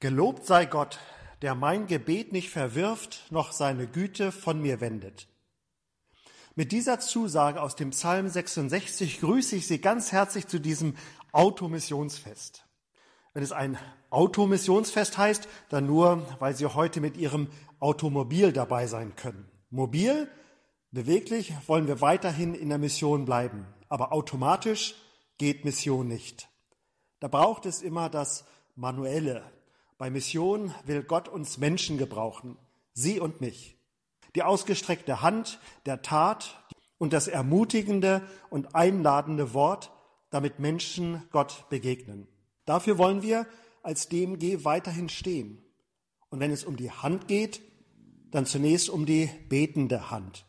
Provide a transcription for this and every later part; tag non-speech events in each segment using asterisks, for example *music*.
Gelobt sei Gott, der mein Gebet nicht verwirft, noch seine Güte von mir wendet. Mit dieser Zusage aus dem Psalm 66 grüße ich Sie ganz herzlich zu diesem Automissionsfest. Wenn es ein Automissionsfest heißt, dann nur, weil Sie heute mit Ihrem Automobil dabei sein können. Mobil, beweglich wollen wir weiterhin in der Mission bleiben, aber automatisch geht Mission nicht. Da braucht es immer das Manuelle. Bei Mission will Gott uns Menschen gebrauchen, Sie und mich. Die ausgestreckte Hand der Tat und das ermutigende und einladende Wort, damit Menschen Gott begegnen. Dafür wollen wir als DMG weiterhin stehen. Und wenn es um die Hand geht, dann zunächst um die betende Hand.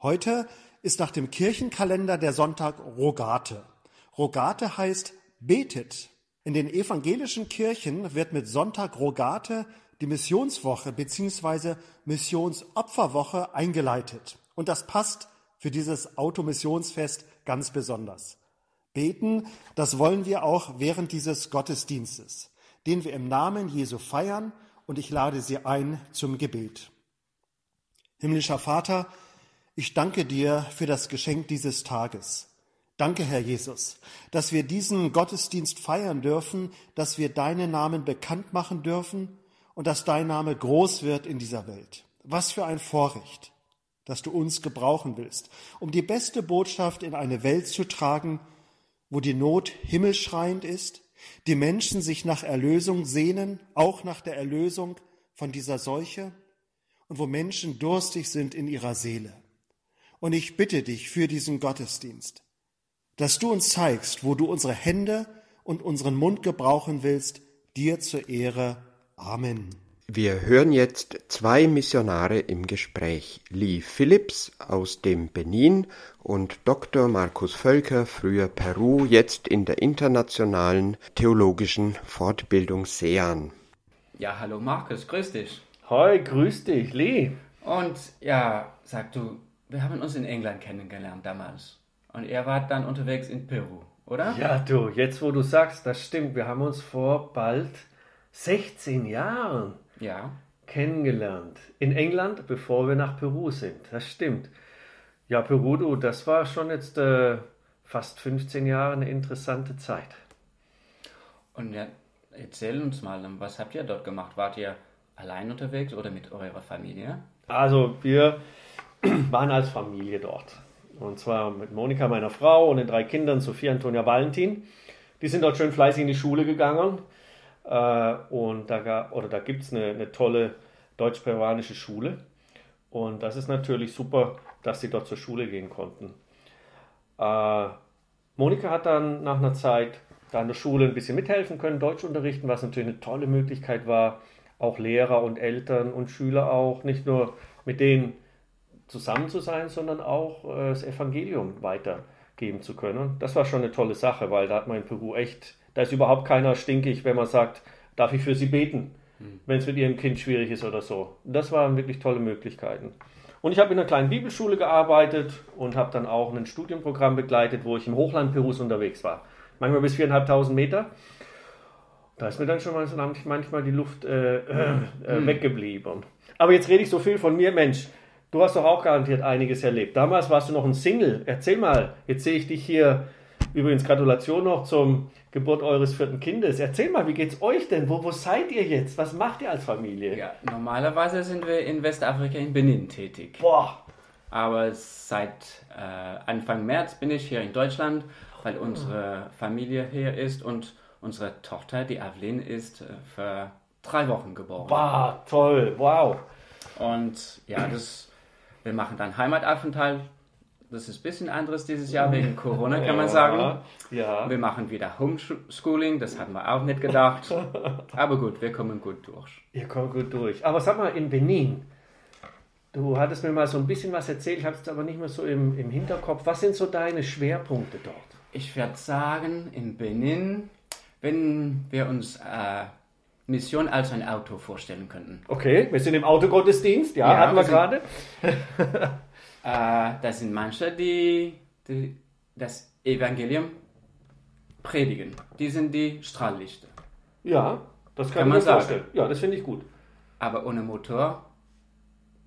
Heute ist nach dem Kirchenkalender der Sonntag Rogate. Rogate heißt betet. In den evangelischen Kirchen wird mit Sonntag Rogate die Missionswoche bzw. Missionsopferwoche eingeleitet. Und das passt für dieses Automissionsfest ganz besonders. Beten, das wollen wir auch während dieses Gottesdienstes, den wir im Namen Jesu feiern und ich lade Sie ein zum Gebet. Himmlischer Vater, ich danke dir für das Geschenk dieses Tages. Danke, Herr Jesus, dass wir diesen Gottesdienst feiern dürfen, dass wir deinen Namen bekannt machen dürfen und dass dein Name groß wird in dieser Welt. Was für ein Vorrecht, dass du uns gebrauchen willst, um die beste Botschaft in eine Welt zu tragen, wo die Not himmelschreiend ist, die Menschen sich nach Erlösung sehnen, auch nach der Erlösung von dieser Seuche, und wo Menschen durstig sind in ihrer Seele. Und ich bitte dich für diesen Gottesdienst, dass du uns zeigst, wo du unsere Hände und unseren Mund gebrauchen willst, dir zur Ehre. Amen. Wir hören jetzt zwei Missionare im Gespräch. Lee Phillips aus dem Benin und Dr. Markus Völker, früher Peru, jetzt in der internationalen theologischen Fortbildung SEAN. Ja, hallo Markus, grüß dich. Hi, grüß dich, Lee. Und ja, sag du, wir haben uns in England kennengelernt damals. Und er war dann unterwegs in Peru, oder? Ja, du, jetzt wo du sagst, das stimmt. Wir haben uns vor bald 16 Jahren Ja. kennengelernt. In England, bevor wir nach Peru sind. Das stimmt. Ja, Peru, du, das war schon jetzt äh, fast 15 Jahre eine interessante Zeit. Und ja, erzähl uns mal, was habt ihr dort gemacht? Wart ihr allein unterwegs oder mit eurer Familie? Also, wir *clears throat* waren als Familie dort. Und zwar mit Monika, meiner Frau, und den drei Kindern, Sophia, Antonia, Valentin. Die sind dort schön fleißig in die Schule gegangen. Äh, und da, da gibt es eine, eine tolle deutsch-peruanische Schule. Und das ist natürlich super, dass sie dort zur Schule gehen konnten. Äh, Monika hat dann nach einer Zeit da an der Schule ein bisschen mithelfen können, Deutsch unterrichten, was natürlich eine tolle Möglichkeit war, auch Lehrer und Eltern und Schüler auch nicht nur mit denen zusammen zu sein, sondern auch äh, das Evangelium weitergeben zu können. Das war schon eine tolle Sache, weil da hat man in Peru echt, da ist überhaupt keiner stinkig, wenn man sagt, darf ich für sie beten, wenn es mit ihrem Kind schwierig ist oder so. Das waren wirklich tolle Möglichkeiten. Und ich habe in einer kleinen Bibelschule gearbeitet und habe dann auch ein Studienprogramm begleitet, wo ich im Hochland Perus unterwegs war. Manchmal bis 4.500 Meter. Da ist mir dann schon mal so manchmal die Luft äh, äh, äh, weggeblieben. Aber jetzt rede ich so viel von mir, Mensch. Du hast doch auch garantiert einiges erlebt. Damals warst du noch ein Single. Erzähl mal, jetzt sehe ich dich hier. Übrigens, Gratulation noch zum Geburt eures vierten Kindes. Erzähl mal, wie geht's euch denn? Wo, wo seid ihr jetzt? Was macht ihr als Familie? Ja, normalerweise sind wir in Westafrika in Benin tätig. Boah, Aber seit äh, Anfang März bin ich hier in Deutschland, weil unsere Familie hier ist und unsere Tochter, die Avelin, ist äh, für drei Wochen geboren. boah, toll, wow. Und ja, das, wir machen dann Heimataufenthalt. Das ist ein bisschen anderes dieses Jahr wegen *laughs* Corona, kann man sagen. Ja. Wir machen wieder Homeschooling, das hatten wir auch nicht gedacht. *laughs* Aber gut, wir kommen gut durch. Ihr kommt gut durch. Aber sag mal, in Benin, du hattest mir mal so ein bisschen was erzählt, ich habe es aber nicht mehr so im, im Hinterkopf. Was sind so deine Schwerpunkte dort? Ich würde sagen, in Benin, wenn wir uns äh, Mission als ein Auto vorstellen könnten. Okay, wir sind im Autogottesdienst, ja, Ja, hatten wir wir gerade. *laughs* Äh, das sind manche, die, die das Evangelium predigen. Die sind die Strahllichter. Ja, Das kann, Kann man sagen. vorstellen. Ja, das finde ich gut. Aber ohne Motor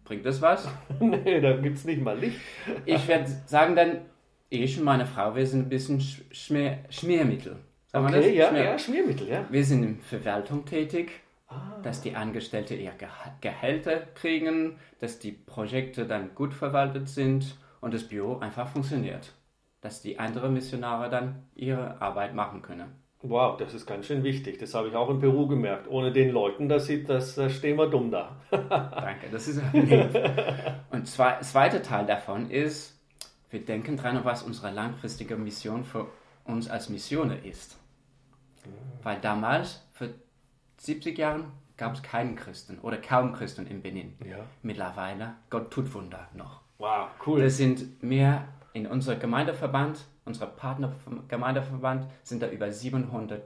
bringt das was? *laughs* nee, da gibt es nicht mal Licht. Ich werde sagen dann, ich und meine Frau, wir sind ein bisschen Sch- Schmier, Schmiermittel. Wir Okay, das? ja, Schmier- ja, Schmiermittel, ja. Wir sind in Verwaltung tätig, Ah. dass die Angestellte ihr Gehälter kriegen, dass die Projekte dann gut verwaltet sind und das Büro einfach funktioniert. Dass die anderen Missionare dann ihre Arbeit machen können. Wow, das ist ganz schön wichtig. Das habe ich auch in Peru gemerkt. Ohne den Leuten, das sieht, das, da stehen wir dumm da. *laughs* Danke, das ist lieb. Und zwei, zweiter Teil davon ist, wir denken dran, was unsere langfristige Mission für uns als Missioner ist. Weil damals, vor 70 Jahren, gab es keinen Christen oder kaum Christen in Benin. Ja. Mittlerweile, Gott tut Wunder noch. Wow, cool. Wir sind mehr in unserem Gemeindeverband, unser Partnergemeindeverband, sind da über 700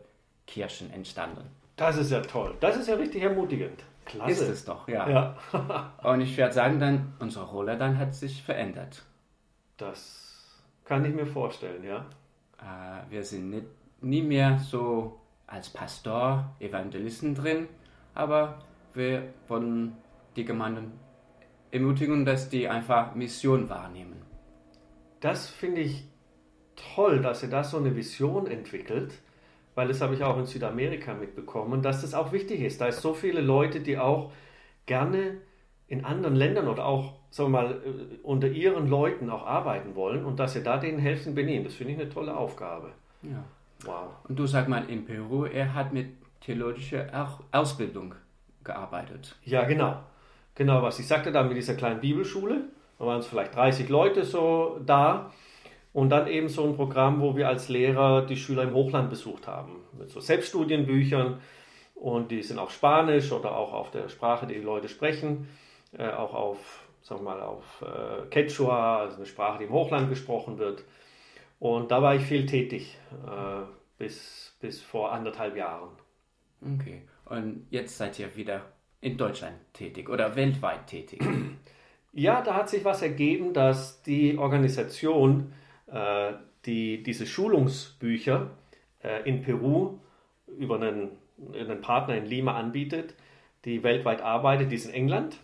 Kirchen entstanden. Das ist ja toll. Das ist ja richtig ermutigend. Klasse. Ist es doch, ja. Ja, *laughs* Und ich werde sagen, dann, unsere Rolle dann hat sich verändert. das kann ich mir vorstellen, ja. Äh, wir sind nicht, nie mehr so als Pastor, Evangelisten drin, aber wir wollen die Gemeinden ermutigen, dass die einfach Mission wahrnehmen. Das finde ich toll, dass ihr da so eine Vision entwickelt, weil das habe ich auch in Südamerika mitbekommen, dass das auch wichtig ist. Da ist so viele Leute, die auch gerne in anderen Ländern oder auch, sagen wir mal, äh, unter ihren Leuten auch arbeiten wollen und dass ihr da denen helfen benehmen. Das finde ich eine tolle Aufgabe. Ja. Wow. Und du sag mal, in Peru, er hat mit theologischer Au- Ausbildung gearbeitet. Ja, genau. Genau, was ich sagte da mit dieser kleinen Bibelschule. Da waren es vielleicht 30 Leute so da. Und dann eben so ein Programm, wo wir als Lehrer die Schüler im Hochland besucht haben. Mit so Selbststudienbüchern. Und die sind auf Spanisch oder auch auf der Sprache, die die Leute sprechen. Äh, auch auf, sagen wir mal, auf äh, Quechua, also eine Sprache, die im Hochland gesprochen wird. Und da war ich viel tätig, äh, bis, bis vor anderthalb Jahren. Okay. Und jetzt seid ihr wieder in Deutschland tätig oder weltweit tätig. *clears throat* Ja, da hat sich was ergeben, dass die Organisation, äh, die diese Schulungsbücher äh, in Peru über einen, einen Partner in Lima anbietet, die weltweit arbeitet, die ist in England.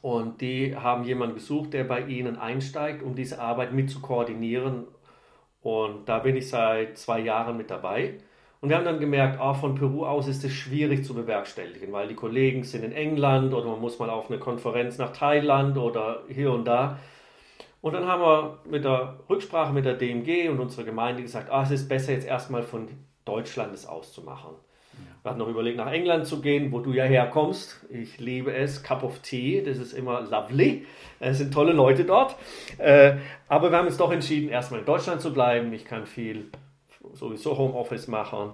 Und die haben jemanden gesucht, der bei ihnen einsteigt, um diese Arbeit mit zu koordinieren. Und da bin ich seit zwei Jahren mit dabei. Und wir haben dann gemerkt, ah, von Peru aus ist es schwierig zu bewerkstelligen, weil die Kollegen sind in England oder man muss mal auf eine Konferenz nach Thailand oder hier und da. Und dann haben wir mit der Rücksprache mit der DMG und unserer Gemeinde gesagt, ah, es ist besser jetzt erstmal von Deutschland es auszumachen. Wir hatten noch überlegt, nach England zu gehen, wo du ja herkommst. Ich liebe es. Cup of Tea, das ist immer lovely. Es sind tolle Leute dort. Äh, Aber wir haben uns doch entschieden, erstmal in Deutschland zu bleiben. Ich kann viel sowieso Homeoffice machen.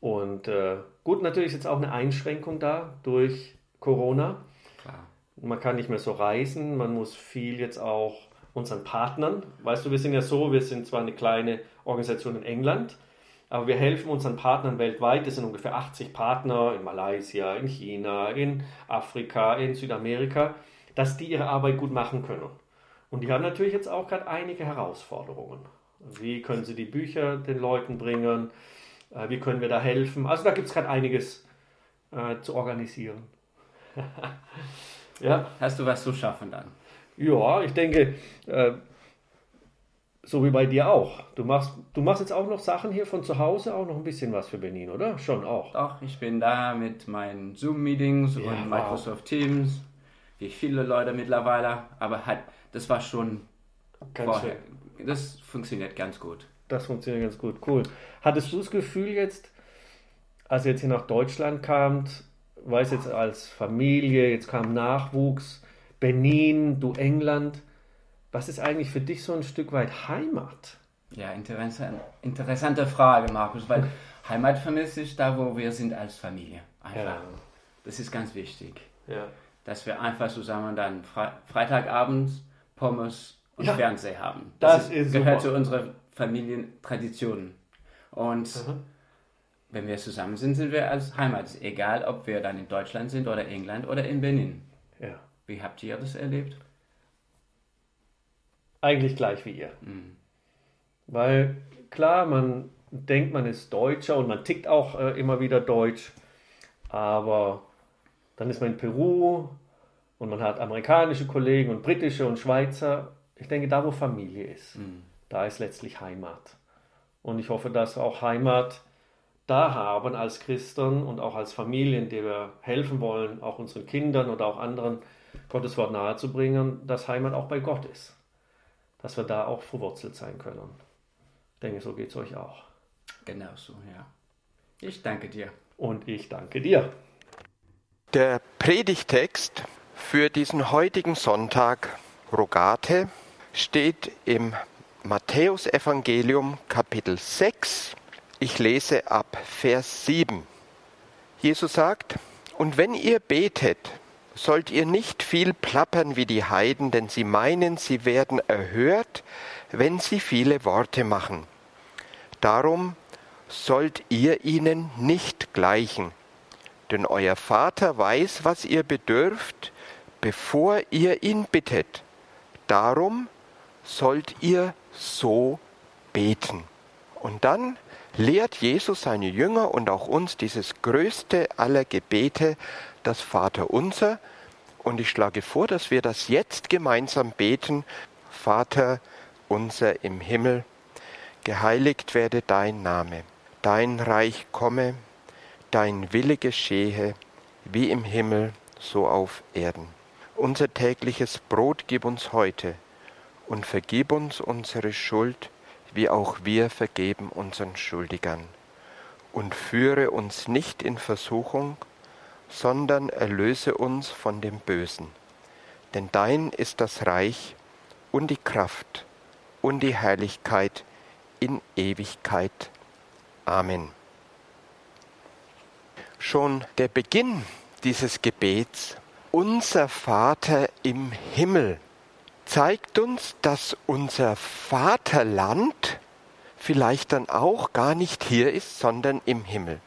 Und äh, gut, natürlich ist jetzt auch eine Einschränkung da durch Corona. Klar. Man kann nicht mehr so reisen, man muss viel jetzt auch unseren Partnern. Weißt du, wir sind ja so, wir sind zwar eine kleine Organisation in England, aber wir helfen unseren Partnern weltweit. Das sind ungefähr 80 Partner in Malaysia, in China, in Afrika, in Südamerika, dass die ihre Arbeit gut machen können. Und die haben natürlich jetzt auch gerade einige Herausforderungen. Wie können sie die Bücher den Leuten bringen? Äh, Wie können wir da helfen? Also da gibt es gerade einiges äh, zu organisieren. *laughs* ja. Hast du was zu schaffen dann? Ja, ich denke, äh, so wie bei dir auch. Du machst, du machst jetzt auch noch Sachen hier von zu Hause, auch noch ein bisschen was für Benin, oder? Schon auch. Doch, ich bin da mit meinen Zoom-Meetings Ja, und wow. Microsoft Teams, wie viele Leute mittlerweile, aber halt, das war schon Ganz vorher. schön. Das funktioniert ganz gut. Das funktioniert ganz gut. Cool. Hattest du das Gefühl jetzt, als ihr jetzt hier nach Deutschland kamt, weiß jetzt als Familie, jetzt kam Nachwuchs, Benin, du England, was ist eigentlich für dich so ein Stück weit Heimat? Ja, interessant, interessante Frage, Markus, weil *laughs* Heimat vermisse ich da, wo wir sind als Familie. Einfach. Ja. Das ist ganz wichtig, Ja. dass wir einfach zusammen dann Fre Freitagabend Pommes und Ja. Fernseher haben. Das ist gehört super. zu unserer Familientradition. Und Mhm. wenn wir zusammen sind, sind wir als Heimat. Egal, ob wir dann in Deutschland sind oder England oder in Benin. ja. Wie habt ihr das erlebt? Eigentlich gleich wie ihr. Mhm. Weil klar, man denkt, man ist Deutscher und man tickt auch äh, immer wieder Deutsch. Aber dann ist man in Peru und man hat amerikanische Kollegen und britische und Schweizer. Ich denke, da wo Familie ist, mhm. da ist letztlich Heimat. Und ich hoffe, dass wir auch Heimat da haben als Christen und auch als Familien, die wir helfen wollen, auch unseren Kindern oder auch anderen Gottes Wort nahezubringen, dass Heimat auch bei Gott ist. Dass wir da auch verwurzelt sein können. Ich denke, so geht es euch auch. Genau so, ja. Ich danke dir. Und ich danke dir. Der Predigtext für diesen heutigen Sonntag, Rogate, steht im Matthäusevangelium Kapitel 6. Ich lese ab Vers 7. Jesus sagt, und wenn ihr betet, sollt ihr nicht viel plappern wie die Heiden, denn sie meinen, sie werden erhört, wenn sie viele Worte machen. Darum sollt ihr ihnen nicht gleichen, denn euer Vater weiß, was ihr bedürft, bevor ihr ihn bittet. Darum sollt ihr so beten. Und dann lehrt Jesus seine Jünger und auch uns dieses größte aller Gebete, das Vaterunser. Und ich schlage vor, dass wir das jetzt gemeinsam beten. Vater unser im Himmel, geheiligt werde dein Name, dein Reich komme, dein Wille geschehe, wie im Himmel, so auf Erden. Unser tägliches Brot gib uns heute und vergib uns unsere Schuld, wie auch wir vergeben unseren Schuldigern. Und führe uns nicht in Versuchung, sondern erlöse uns von dem Bösen. Denn dein ist das Reich und die Kraft und die Herrlichkeit in Ewigkeit. Amen. Schon der Beginn dieses Gebets unser Vater im Himmel zeigt uns, dass unser Vaterland vielleicht dann auch gar nicht hier ist, sondern im Himmel.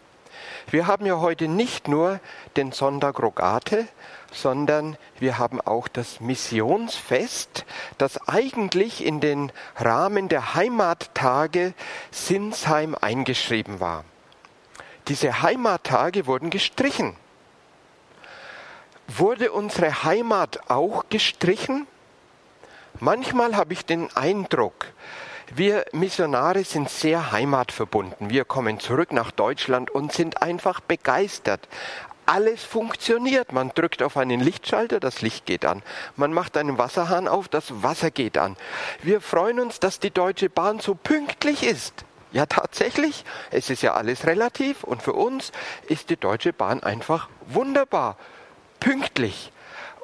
Wir haben ja heute nicht nur den Sonntag Rogate, sondern wir haben auch das Missionsfest, das eigentlich in den Rahmen der Heimattage Sinsheim eingeschrieben war. Diese Heimattage wurden gestrichen. Wurde unsere Heimat auch gestrichen? Manchmal habe ich den Eindruck, wir Missionare sind sehr heimatverbunden. Wir kommen zurück nach Deutschland und sind einfach begeistert. Alles funktioniert. Man drückt auf einen Lichtschalter, das Licht geht an. Man macht einen Wasserhahn auf, das Wasser geht an. Wir freuen uns, dass die Deutsche Bahn so pünktlich ist. Ja, tatsächlich, es ist ja alles relativ und für uns ist die Deutsche Bahn einfach wunderbar pünktlich.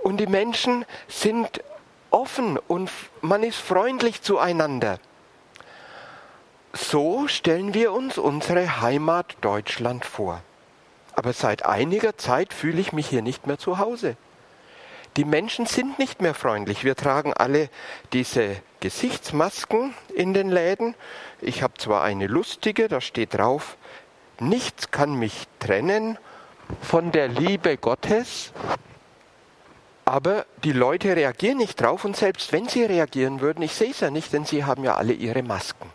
Und die Menschen sind offen und man ist freundlich zueinander. So stellen wir uns unsere Heimat Deutschland vor. Aber seit einiger Zeit fühle ich mich hier nicht mehr zu Hause. Die Menschen sind nicht mehr freundlich. Wir tragen alle diese Gesichtsmasken in den Läden. Ich habe zwar eine lustige, da steht drauf, nichts kann mich trennen von der Liebe Gottes, aber die Leute reagieren nicht drauf und selbst wenn sie reagieren würden, ich sehe es ja nicht, denn sie haben ja alle ihre Masken.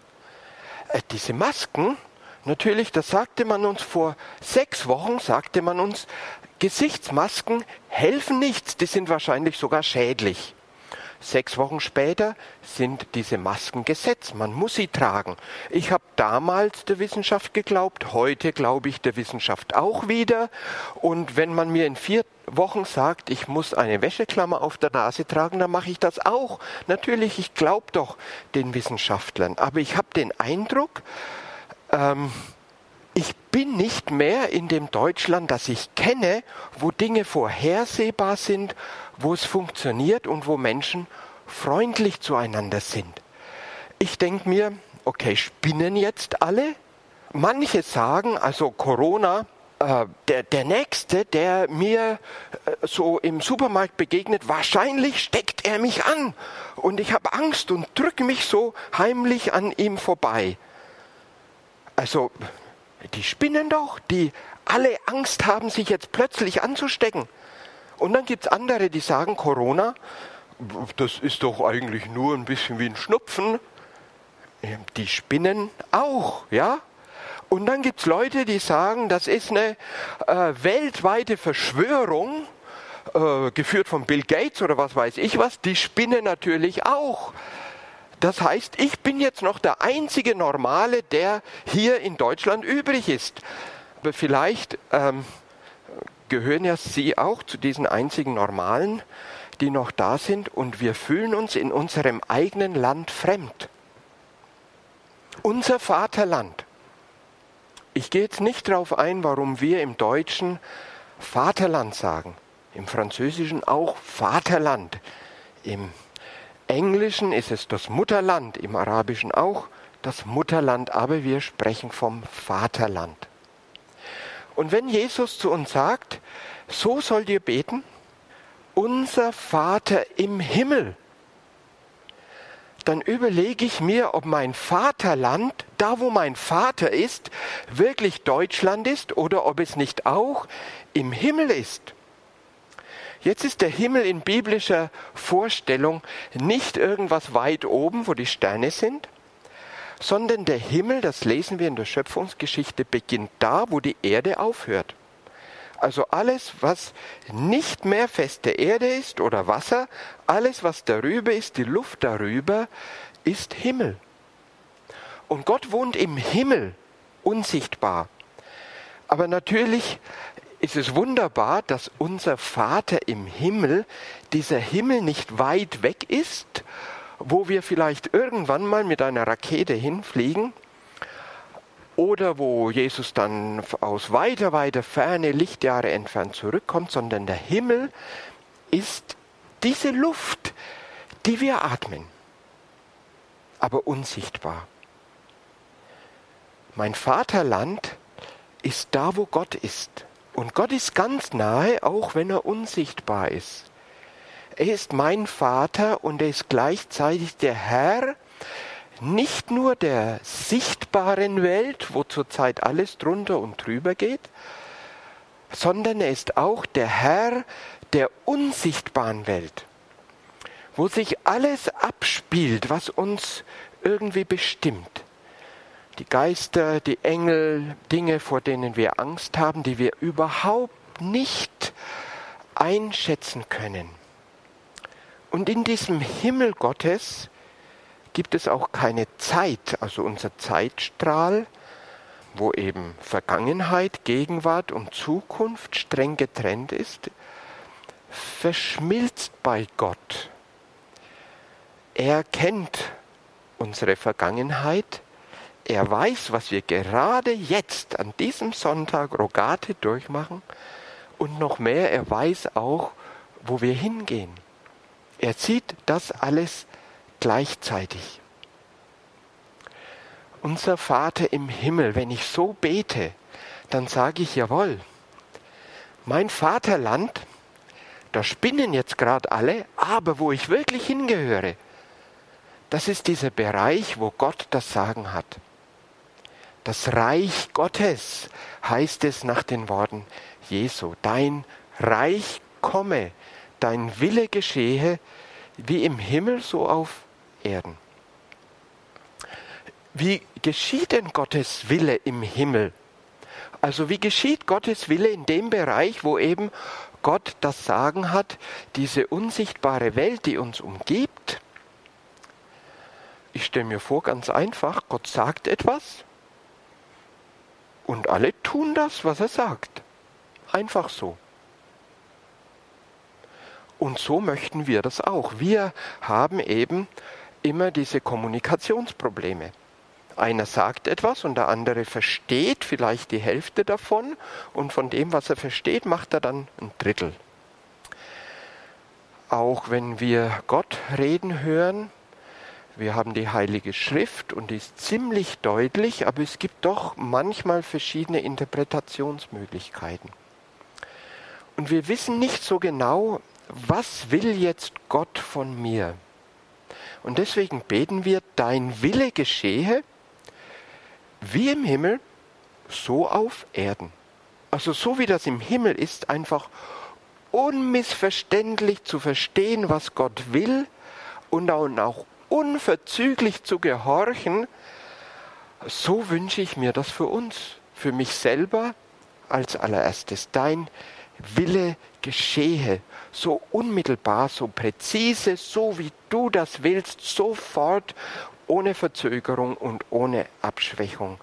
Äh, diese Masken, natürlich, das sagte man uns vor sechs Wochen, sagte man uns, Gesichtsmasken helfen nichts, die sind wahrscheinlich sogar schädlich. Sechs Wochen später sind diese Masken Gesetz. Man muss sie tragen. Ich habe damals der Wissenschaft geglaubt, heute glaube ich der Wissenschaft auch wieder. Und wenn man mir in vier Wochen sagt, ich muss eine Wäscheklammer auf der Nase tragen, dann mache ich das auch. Natürlich, ich glaube doch den Wissenschaftlern. Aber ich habe den Eindruck, ähm, ich bin nicht mehr in dem Deutschland, das ich kenne, wo Dinge vorhersehbar sind, wo es funktioniert und wo Menschen freundlich zueinander sind. Ich denke mir, okay, spinnen jetzt alle? Manche sagen, also Corona, äh, der, der Nächste, der mir äh, so im Supermarkt begegnet, wahrscheinlich steckt er mich an und ich habe Angst und drücke mich so heimlich an ihm vorbei. Also die spinnen doch, die alle Angst haben, sich jetzt plötzlich anzustecken. Und dann gibt es andere, die sagen, Corona, das ist doch eigentlich nur ein bisschen wie ein Schnupfen. Die spinnen auch, ja? Und dann gibt es Leute, die sagen, das ist eine äh, weltweite Verschwörung, äh, geführt von Bill Gates oder was weiß ich was, die spinnen natürlich auch. Das heißt, ich bin jetzt noch der einzige Normale, der hier in Deutschland übrig ist. Aber vielleicht ähm, gehören ja Sie auch zu diesen einzigen Normalen, die noch da sind und wir fühlen uns in unserem eigenen Land fremd. Unser Vaterland. Ich gehe jetzt nicht darauf ein, warum wir im Deutschen Vaterland sagen, im Französischen auch Vaterland, im Englischen ist es das Mutterland, im Arabischen auch das Mutterland, aber wir sprechen vom Vaterland. Und wenn Jesus zu uns sagt, so sollt ihr beten, unser Vater im Himmel, dann überlege ich mir, ob mein Vaterland, da wo mein Vater ist, wirklich Deutschland ist oder ob es nicht auch im Himmel ist. Jetzt ist der Himmel in biblischer Vorstellung nicht irgendwas weit oben, wo die Sterne sind, sondern der Himmel, das lesen wir in der Schöpfungsgeschichte, beginnt da, wo die Erde aufhört. Also alles, was nicht mehr feste Erde ist oder Wasser, alles, was darüber ist, die Luft darüber, ist Himmel. Und Gott wohnt im Himmel, unsichtbar. Aber natürlich ist es wunderbar, dass unser Vater im Himmel, dieser Himmel nicht weit weg ist, wo wir vielleicht irgendwann mal mit einer Rakete hinfliegen oder wo Jesus dann aus weiter, weiter Ferne, Lichtjahre entfernt zurückkommt, sondern der Himmel ist diese Luft, die wir atmen, aber unsichtbar. Mein Vaterland ist da, wo Gott ist. Und Gott ist ganz nahe, auch wenn er unsichtbar ist. Er ist mein Vater und er ist gleichzeitig der Herr, nicht nur der sichtbaren Welt, wo zurzeit alles drunter und drüber geht, sondern er ist auch der Herr der unsichtbaren Welt, wo sich alles abspielt, was uns irgendwie bestimmt die Geister, die Engel, Dinge, vor denen wir Angst haben, die wir überhaupt nicht einschätzen können. Und in diesem Himmel Gottes gibt es auch keine Zeit, also unser Zeitstrahl, wo eben Vergangenheit, Gegenwart und Zukunft streng getrennt ist, verschmilzt bei Gott. Er kennt unsere Vergangenheit, er weiß, was wir gerade jetzt an diesem Sonntag Rogate durchmachen und noch mehr, er weiß auch, wo wir hingehen. Er sieht das alles gleichzeitig. Unser Vater im Himmel, wenn ich so bete, dann sage ich jawohl, mein Vaterland, da spinnen jetzt gerade alle, aber wo ich wirklich hingehöre, das ist dieser Bereich, wo Gott das Sagen hat. Das Reich Gottes heißt es nach den Worten Jesu. Dein Reich komme, dein Wille geschehe, wie im Himmel so auf Erden. Wie geschieht denn Gottes Wille im Himmel? Also wie geschieht Gottes Wille in dem Bereich, wo eben Gott das Sagen hat, diese unsichtbare Welt, die uns umgibt? Ich stelle mir vor, ganz einfach, Gott sagt etwas und alle tun das, was er sagt. Einfach so. Und so möchten wir das auch. Wir haben eben immer diese Kommunikationsprobleme. Einer sagt etwas und der andere versteht vielleicht die Hälfte davon und von dem, was er versteht, macht er dann ein Drittel. Auch wenn wir Gott reden hören, wir haben die Heilige Schrift und die ist ziemlich deutlich, aber es gibt doch manchmal verschiedene Interpretationsmöglichkeiten. Und wir wissen nicht so genau, was will jetzt Gott von mir? Und deswegen beten wir, dein Wille geschehe, wie im Himmel, so auf Erden. Also so wie das im Himmel ist, einfach unmissverständlich zu verstehen, was Gott will und auch unverzüglich zu gehorchen, so wünsche ich mir das für uns, für mich selber als allererstes. Dein Wille geschehe, so unmittelbar, so präzise, so wie du das willst, sofort, ohne Verzögerung und ohne Abschwächung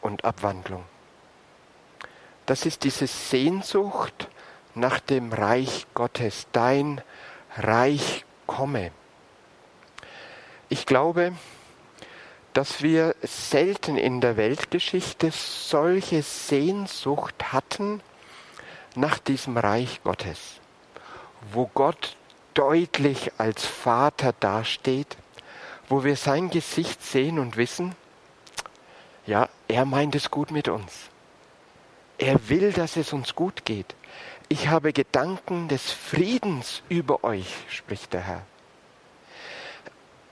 und Abwandlung. Das ist diese Sehnsucht nach dem Reich Gottes, dein Reich komme. Ich glaube, dass wir selten in der Weltgeschichte solche Sehnsucht hatten nach diesem Reich Gottes, wo Gott deutlich als Vater dasteht, wo wir sein Gesicht sehen und wissen, ja, er meint es gut mit uns. Er will, dass es uns gut geht. Ich habe Gedanken des Friedens über euch, spricht der Herr.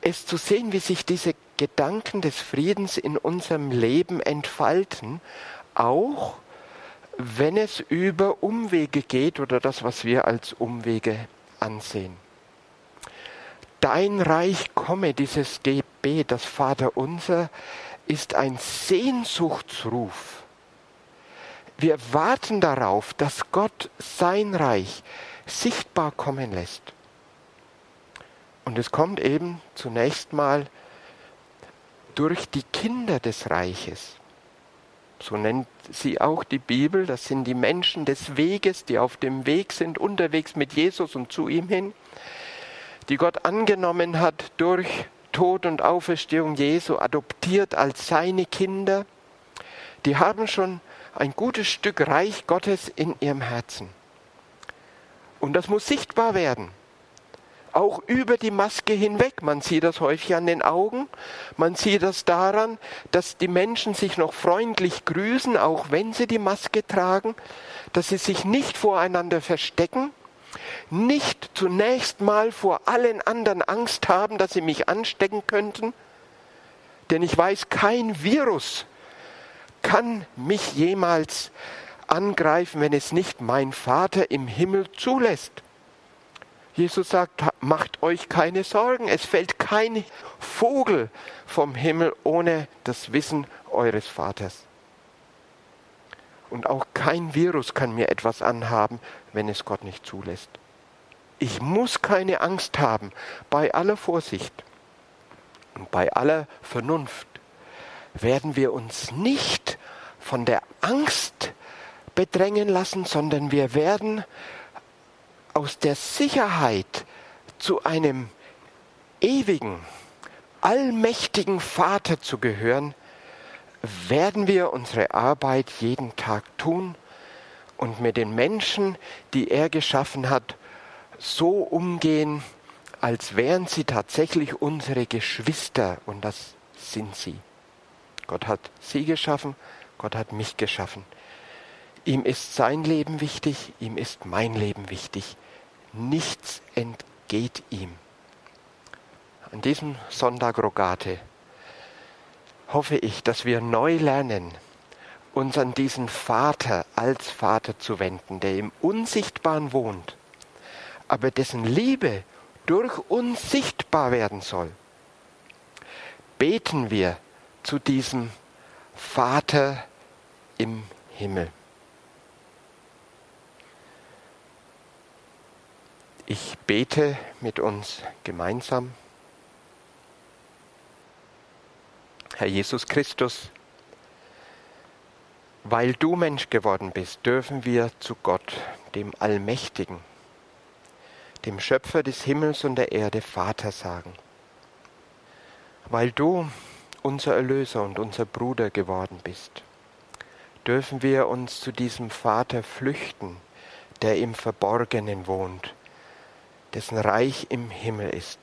Es zu sehen, wie sich diese Gedanken des Friedens in unserem Leben entfalten, auch wenn es über Umwege geht oder das, was wir als Umwege ansehen. Dein Reich komme, dieses Gebet, das Vaterunser, ist ein Sehnsuchtsruf. Wir warten darauf, dass Gott sein Reich sichtbar kommen lässt. Und es kommt eben zunächst mal durch die Kinder des Reiches. So nennt sie auch die Bibel. Das sind die Menschen des Weges, die auf dem Weg sind, unterwegs mit Jesus und zu ihm hin, die Gott angenommen hat durch Tod und Auferstehung Jesu, adoptiert als seine Kinder. Die haben schon ein gutes Stück Reich Gottes in ihrem Herzen. Und das muss sichtbar werden auch über die Maske hinweg. Man sieht das häufig an den Augen. Man sieht das daran, dass die Menschen sich noch freundlich grüßen, auch wenn sie die Maske tragen, dass sie sich nicht voreinander verstecken, nicht zunächst mal vor allen anderen Angst haben, dass sie mich anstecken könnten. Denn ich weiß, kein Virus kann mich jemals angreifen, wenn es nicht mein Vater im Himmel zulässt. Jesus sagt, macht euch keine Sorgen, es fällt kein Vogel vom Himmel ohne das Wissen eures Vaters. Und auch kein Virus kann mir etwas anhaben, wenn es Gott nicht zulässt. Ich muss keine Angst haben bei aller Vorsicht und bei aller Vernunft werden wir uns nicht von der Angst bedrängen lassen, sondern wir werden aus der Sicherheit zu einem ewigen, allmächtigen Vater zu gehören, werden wir unsere Arbeit jeden Tag tun und mit den Menschen, die er geschaffen hat, so umgehen, als wären sie tatsächlich unsere Geschwister und das sind sie. Gott hat sie geschaffen, Gott hat mich geschaffen. Ihm ist sein Leben wichtig, ihm ist mein Leben wichtig. Nichts entgeht ihm. An diesem Sonntag Rogate hoffe ich, dass wir neu lernen, uns an diesen Vater als Vater zu wenden, der im Unsichtbaren wohnt, aber dessen Liebe durch uns sichtbar werden soll. Beten wir zu diesem Vater im Himmel. Ich bete mit uns gemeinsam. Herr Jesus Christus, weil du Mensch geworden bist, dürfen wir zu Gott, dem Allmächtigen, dem Schöpfer des Himmels und der Erde, Vater sagen. Weil du unser Erlöser und unser Bruder geworden bist, dürfen wir uns zu diesem Vater flüchten, der im Verborgenen wohnt dessen Reich im Himmel ist.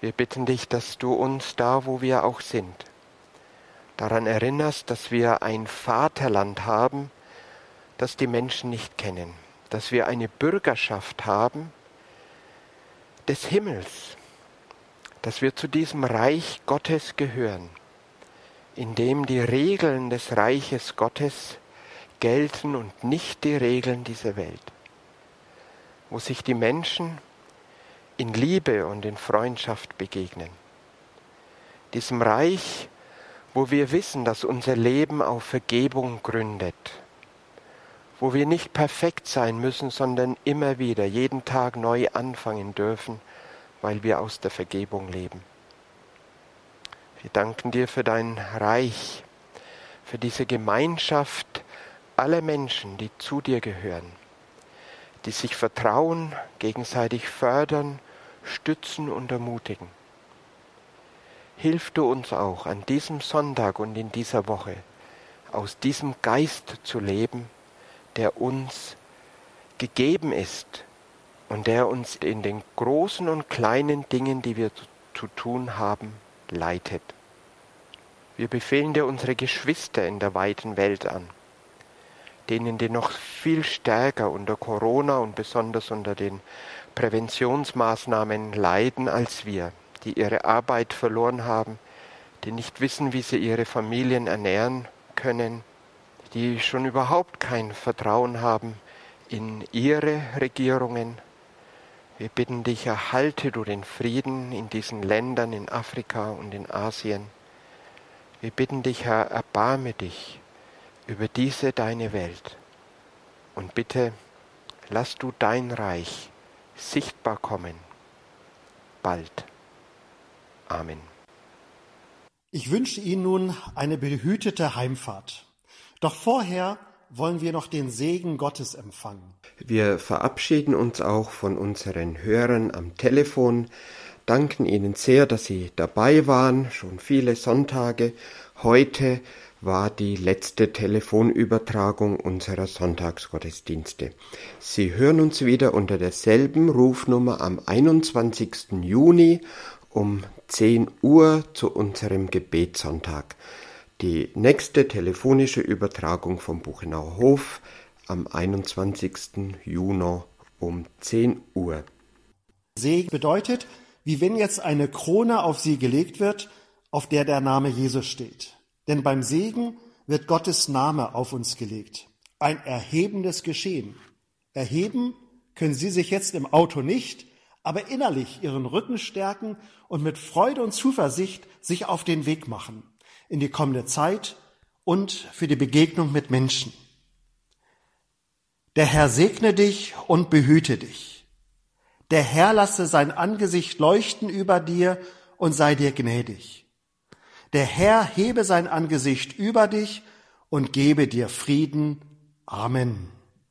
Wir bitten dich, dass du uns da, wo wir auch sind, daran erinnerst, dass wir ein Vaterland haben, das die Menschen nicht kennen, dass wir eine Bürgerschaft haben des Himmels, dass wir zu diesem Reich Gottes gehören, in dem die Regeln des Reiches Gottes gelten und nicht die Regeln dieser Welt wo sich die Menschen in Liebe und in Freundschaft begegnen. Diesem Reich, wo wir wissen, dass unser Leben auf Vergebung gründet, wo wir nicht perfekt sein müssen, sondern immer wieder jeden Tag neu anfangen dürfen, weil wir aus der Vergebung leben. Wir danken dir für dein Reich, für diese Gemeinschaft aller Menschen, die zu dir gehören, die sich vertrauen, gegenseitig fördern, stützen und ermutigen. Hilf du uns auch an diesem Sonntag und in dieser Woche aus diesem Geist zu leben, der uns gegeben ist und der uns in den großen und kleinen Dingen, die wir zu tun haben, leitet. Wir befehlen dir unsere Geschwister in der weiten Welt an, denen die noch viel stärker unter Corona und besonders unter den Präventionsmaßnahmen leiden als wir die ihre Arbeit verloren haben, die nicht wissen, wie sie ihre Familien ernähren können, die schon überhaupt kein Vertrauen haben in ihre Regierungen. Wir bitten dich, erhalte du den Frieden in diesen Ländern in Afrika und in Asien. Wir bitten dich, Herr, erbarme dich über diese deine Welt. Und bitte, lass du dein Reich sichtbar kommen, bald. Amen. Ich wünsche Ihnen nun eine behütete Heimfahrt. Doch vorher wollen wir noch den Segen Gottes empfangen. Wir verabschieden uns auch von unseren Hörern am Telefon, danken Ihnen sehr, dass Sie dabei waren, schon viele Sonntage. Heute war die letzte Telefonübertragung unserer Sonntagsgottesdienste. Sie hören uns wieder unter derselben Rufnummer am 21. Juni um 10 Uhr zu unserem Gebetssonntag. Die nächste telefonische Übertragung vom Buchenauer Hof am 21. Juni um 10 Uhr. Segen bedeutet, wie wenn jetzt eine Krone auf sie gelegt wird, auf der der Name Jesus steht. Denn beim Segen wird Gottes Name auf uns gelegt. Ein erhebendes Geschehen. Erheben können Sie sich jetzt im Auto nicht, aber innerlich ihren Rücken stärken und mit Freude und Zuversicht sich auf den Weg machen in die kommende Zeit und für die Begegnung mit Menschen. Der Herr segne dich und behüte dich. Der Herr lasse sein Angesicht leuchten über dir und sei dir gnädig. Der Herr hebe sein Angesicht über dich und gebe dir Frieden. Amen.